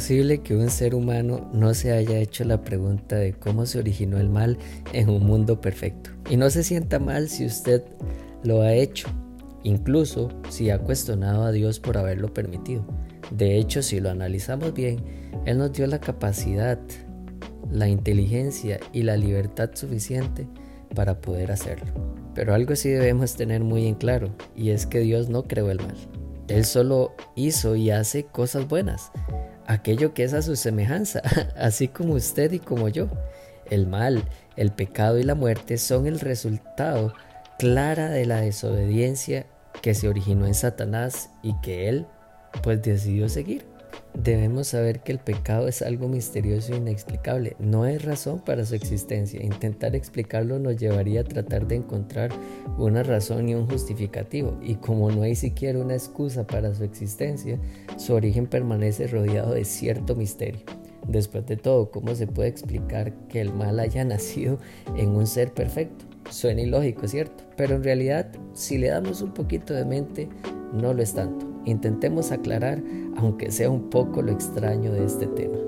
posible que un ser humano no se haya hecho la pregunta de cómo se originó el mal en un mundo perfecto? Y no se sienta mal si usted lo ha hecho, incluso si ha cuestionado a Dios por haberlo permitido. De hecho, si lo analizamos bien, Él nos dio la capacidad, la inteligencia y la libertad suficiente para poder hacerlo. Pero algo sí debemos tener muy en claro, y es que Dios no creó el mal. Él solo hizo y hace cosas buenas, aquello que es a su semejanza, así como usted y como yo. El mal, el pecado y la muerte son el resultado clara de la desobediencia que se originó en Satanás y que él pues decidió seguir. Debemos saber que el pecado es algo misterioso e inexplicable. No hay razón para su existencia. Intentar explicarlo nos llevaría a tratar de encontrar una razón y un justificativo. Y como no hay siquiera una excusa para su existencia, su origen permanece rodeado de cierto misterio. Después de todo, ¿cómo se puede explicar que el mal haya nacido en un ser perfecto? Suena ilógico, ¿cierto? Pero en realidad, si le damos un poquito de mente, no lo es tanto. Intentemos aclarar, aunque sea un poco lo extraño de este tema.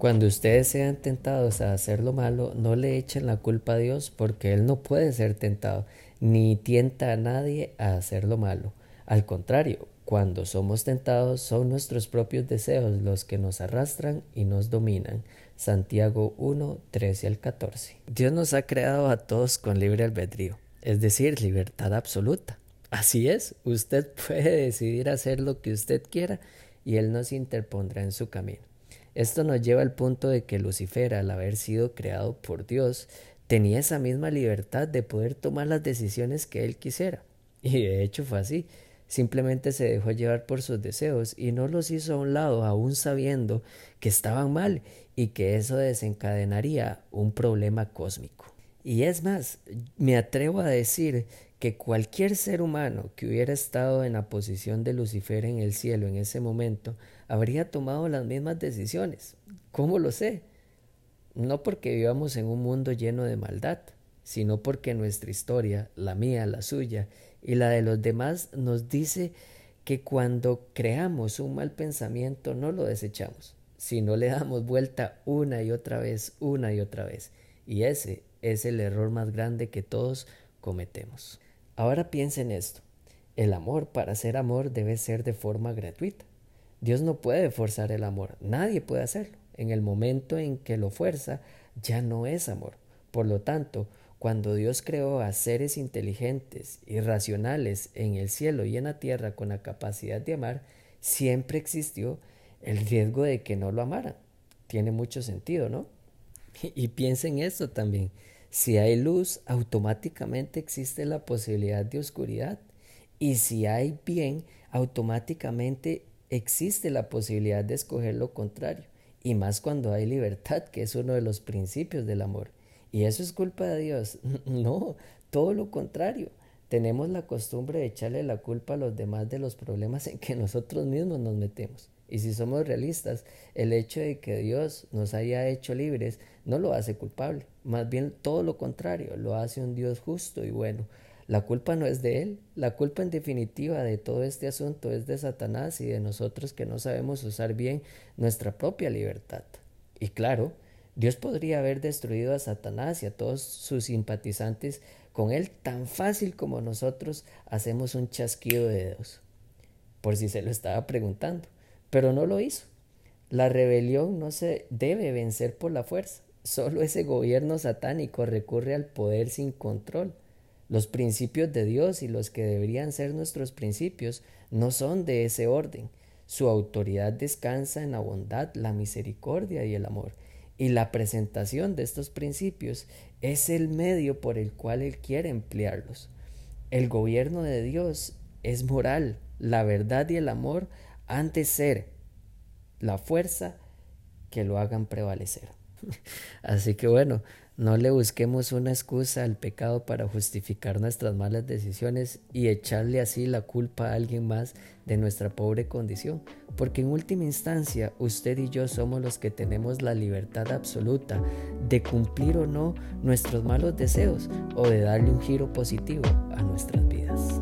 Cuando ustedes sean tentados a hacer lo malo, no le echen la culpa a Dios porque Él no puede ser tentado, ni tienta a nadie a hacer lo malo. Al contrario, cuando somos tentados son nuestros propios deseos los que nos arrastran y nos dominan. Santiago 1, 13 al 14. Dios nos ha creado a todos con libre albedrío, es decir, libertad absoluta. Así es, usted puede decidir hacer lo que usted quiera y Él no se interpondrá en su camino. Esto nos lleva al punto de que Lucifer, al haber sido creado por Dios, tenía esa misma libertad de poder tomar las decisiones que él quisiera. Y de hecho fue así. Simplemente se dejó llevar por sus deseos y no los hizo a un lado, aún sabiendo que estaban mal y que eso desencadenaría un problema cósmico. Y es más, me atrevo a decir que cualquier ser humano que hubiera estado en la posición de Lucifer en el cielo en ese momento habría tomado las mismas decisiones. ¿Cómo lo sé? No porque vivamos en un mundo lleno de maldad, sino porque nuestra historia, la mía, la suya y la de los demás, nos dice que cuando creamos un mal pensamiento no lo desechamos, sino le damos vuelta una y otra vez, una y otra vez. Y ese es el error más grande que todos cometemos. Ahora piensen esto. El amor para ser amor debe ser de forma gratuita. Dios no puede forzar el amor, nadie puede hacerlo. En el momento en que lo fuerza, ya no es amor. Por lo tanto, cuando Dios creó a seres inteligentes y racionales en el cielo y en la tierra con la capacidad de amar, siempre existió el riesgo de que no lo amaran. Tiene mucho sentido, ¿no? Y piensen esto también. Si hay luz, automáticamente existe la posibilidad de oscuridad. Y si hay bien, automáticamente existe la posibilidad de escoger lo contrario. Y más cuando hay libertad, que es uno de los principios del amor. ¿Y eso es culpa de Dios? No, todo lo contrario. Tenemos la costumbre de echarle la culpa a los demás de los problemas en que nosotros mismos nos metemos. Y si somos realistas, el hecho de que Dios nos haya hecho libres no lo hace culpable, más bien todo lo contrario, lo hace un Dios justo y bueno. La culpa no es de Él, la culpa en definitiva de todo este asunto es de Satanás y de nosotros que no sabemos usar bien nuestra propia libertad. Y claro, Dios podría haber destruido a Satanás y a todos sus simpatizantes con Él tan fácil como nosotros hacemos un chasquido de dedos, por si se lo estaba preguntando pero no lo hizo. La rebelión no se debe vencer por la fuerza. Solo ese gobierno satánico recurre al poder sin control. Los principios de Dios y los que deberían ser nuestros principios no son de ese orden. Su autoridad descansa en la bondad, la misericordia y el amor. Y la presentación de estos principios es el medio por el cual Él quiere emplearlos. El gobierno de Dios es moral. La verdad y el amor antes ser la fuerza que lo hagan prevalecer. Así que bueno, no le busquemos una excusa al pecado para justificar nuestras malas decisiones y echarle así la culpa a alguien más de nuestra pobre condición, porque en última instancia usted y yo somos los que tenemos la libertad absoluta de cumplir o no nuestros malos deseos o de darle un giro positivo a nuestras vidas.